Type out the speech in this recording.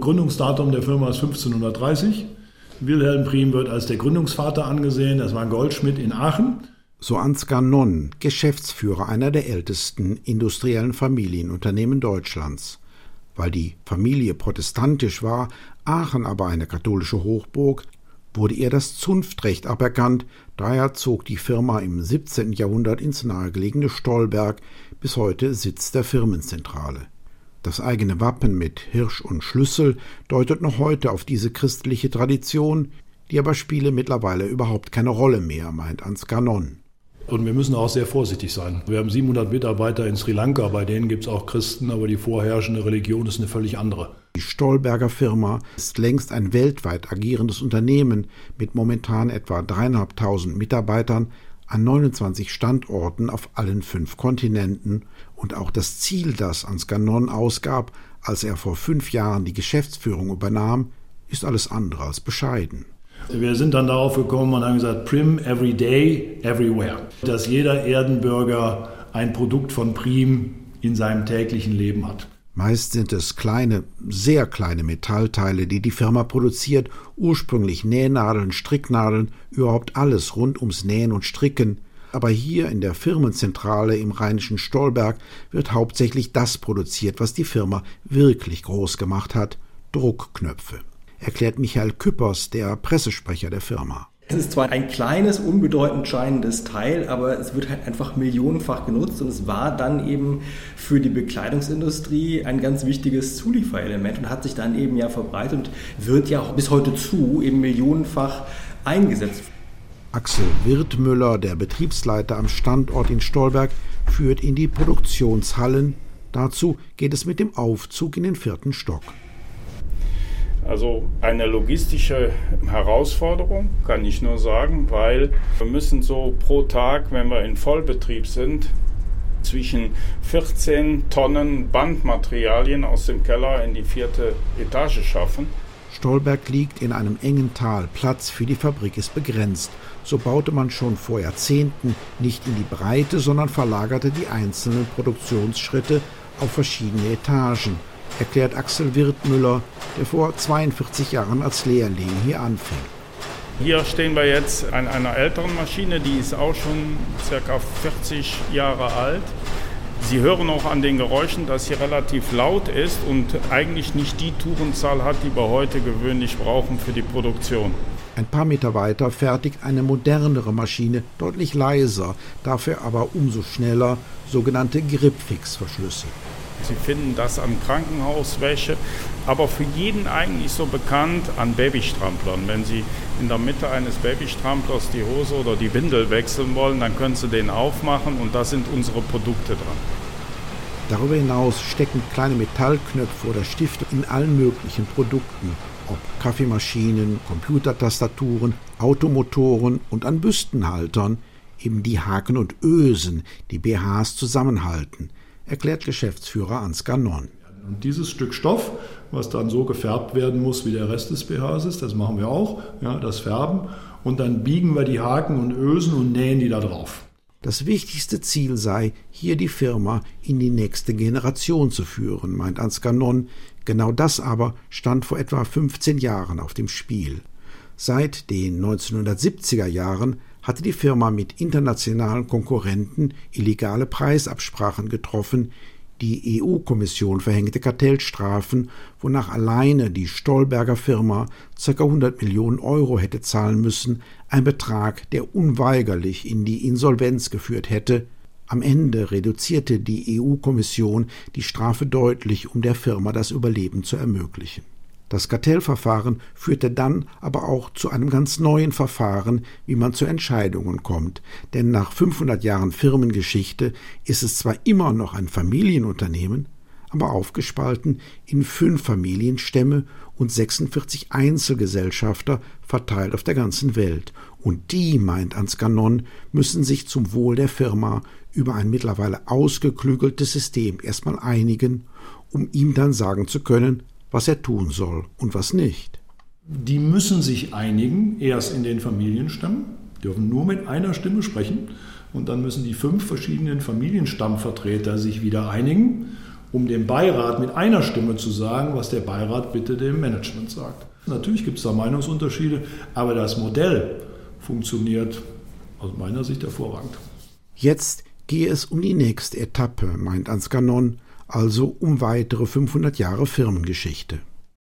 Gründungsdatum der Firma ist 1530. Wilhelm Prim wird als der Gründungsvater angesehen. Das war ein Goldschmied in Aachen. So Ansgar Nonn, Geschäftsführer einer der ältesten industriellen Familienunternehmen Deutschlands. Weil die Familie protestantisch war, Aachen aber eine katholische Hochburg, wurde ihr das Zunftrecht aberkannt, daher zog die Firma im 17. Jahrhundert ins nahegelegene Stolberg, bis heute Sitz der Firmenzentrale. Das eigene Wappen mit Hirsch und Schlüssel deutet noch heute auf diese christliche Tradition, die aber spiele mittlerweile überhaupt keine Rolle mehr, meint Ansgar Nonn. Und wir müssen auch sehr vorsichtig sein. Wir haben 700 Mitarbeiter in Sri Lanka, bei denen gibt es auch Christen, aber die vorherrschende Religion ist eine völlig andere. Die Stolberger Firma ist längst ein weltweit agierendes Unternehmen mit momentan etwa dreieinhalbtausend Mitarbeitern an 29 Standorten auf allen fünf Kontinenten und auch das Ziel, das Ansgar Non ausgab, als er vor fünf Jahren die Geschäftsführung übernahm, ist alles andere als bescheiden. Wir sind dann darauf gekommen und haben gesagt, Prim every day, everywhere. Dass jeder Erdenbürger ein Produkt von Prim in seinem täglichen Leben hat. Meist sind es kleine, sehr kleine Metallteile, die die Firma produziert, ursprünglich Nähnadeln, Stricknadeln, überhaupt alles rund ums Nähen und Stricken. Aber hier in der Firmenzentrale im rheinischen Stolberg wird hauptsächlich das produziert, was die Firma wirklich groß gemacht hat, Druckknöpfe erklärt Michael Küppers, der Pressesprecher der Firma. Es ist zwar ein kleines, unbedeutend scheinendes Teil, aber es wird halt einfach millionenfach genutzt und es war dann eben für die Bekleidungsindustrie ein ganz wichtiges Zulieferelement und hat sich dann eben ja verbreitet und wird ja bis heute zu eben millionenfach eingesetzt. Axel Wirtmüller, der Betriebsleiter am Standort in Stolberg, führt in die Produktionshallen. Dazu geht es mit dem Aufzug in den vierten Stock. Also eine logistische Herausforderung, kann ich nur sagen, weil wir müssen so pro Tag, wenn wir in Vollbetrieb sind, zwischen 14 Tonnen Bandmaterialien aus dem Keller in die vierte Etage schaffen. Stolberg liegt in einem engen Tal, Platz für die Fabrik ist begrenzt. So baute man schon vor Jahrzehnten nicht in die Breite, sondern verlagerte die einzelnen Produktionsschritte auf verschiedene Etagen erklärt Axel Wirtmüller, der vor 42 Jahren als Lehrling hier anfing. Hier stehen wir jetzt an einer älteren Maschine, die ist auch schon ca. 40 Jahre alt. Sie hören auch an den Geräuschen, dass sie relativ laut ist und eigentlich nicht die Tourenzahl hat, die wir heute gewöhnlich brauchen für die Produktion. Ein paar Meter weiter fertigt eine modernere Maschine, deutlich leiser, dafür aber umso schneller, sogenannte Gripfix-Verschlüsse. Sie finden das an Krankenhauswäsche, aber für jeden eigentlich so bekannt an Babystramplern. Wenn Sie in der Mitte eines Babystramplers die Hose oder die Windel wechseln wollen, dann können Sie den aufmachen und da sind unsere Produkte dran. Darüber hinaus stecken kleine Metallknöpfe oder Stifte in allen möglichen Produkten, ob Kaffeemaschinen, Computertastaturen, Automotoren und an Büstenhaltern eben die Haken und Ösen, die BHs zusammenhalten erklärt Geschäftsführer Ansgar Nonn. Und dieses Stück Stoff, was dann so gefärbt werden muss, wie der Rest des BHs ist, das machen wir auch, ja, das Färben. Und dann biegen wir die Haken und Ösen und nähen die da drauf. Das wichtigste Ziel sei, hier die Firma in die nächste Generation zu führen, meint Ansgar Nonn. Genau das aber stand vor etwa 15 Jahren auf dem Spiel. Seit den 1970er Jahren hatte die Firma mit internationalen Konkurrenten illegale Preisabsprachen getroffen, die EU-Kommission verhängte Kartellstrafen, wonach alleine die Stolberger Firma ca. 100 Millionen Euro hätte zahlen müssen, ein Betrag, der unweigerlich in die Insolvenz geführt hätte. Am Ende reduzierte die EU-Kommission die Strafe deutlich, um der Firma das Überleben zu ermöglichen. Das Kartellverfahren führte dann aber auch zu einem ganz neuen Verfahren, wie man zu Entscheidungen kommt. Denn nach 500 Jahren Firmengeschichte ist es zwar immer noch ein Familienunternehmen, aber aufgespalten in fünf Familienstämme und 46 Einzelgesellschafter verteilt auf der ganzen Welt. Und die, meint Ansgar Non, müssen sich zum Wohl der Firma über ein mittlerweile ausgeklügeltes System erstmal einigen, um ihm dann sagen zu können, was er tun soll und was nicht. Die müssen sich einigen, erst in den Familienstämmen, dürfen nur mit einer Stimme sprechen und dann müssen die fünf verschiedenen Familienstammvertreter sich wieder einigen um dem Beirat mit einer Stimme zu sagen, was der Beirat bitte dem Management sagt. Natürlich gibt es da Meinungsunterschiede, aber das Modell funktioniert aus meiner Sicht hervorragend. Jetzt gehe es um die nächste Etappe, meint Ansgar Non, also um weitere 500 Jahre Firmengeschichte.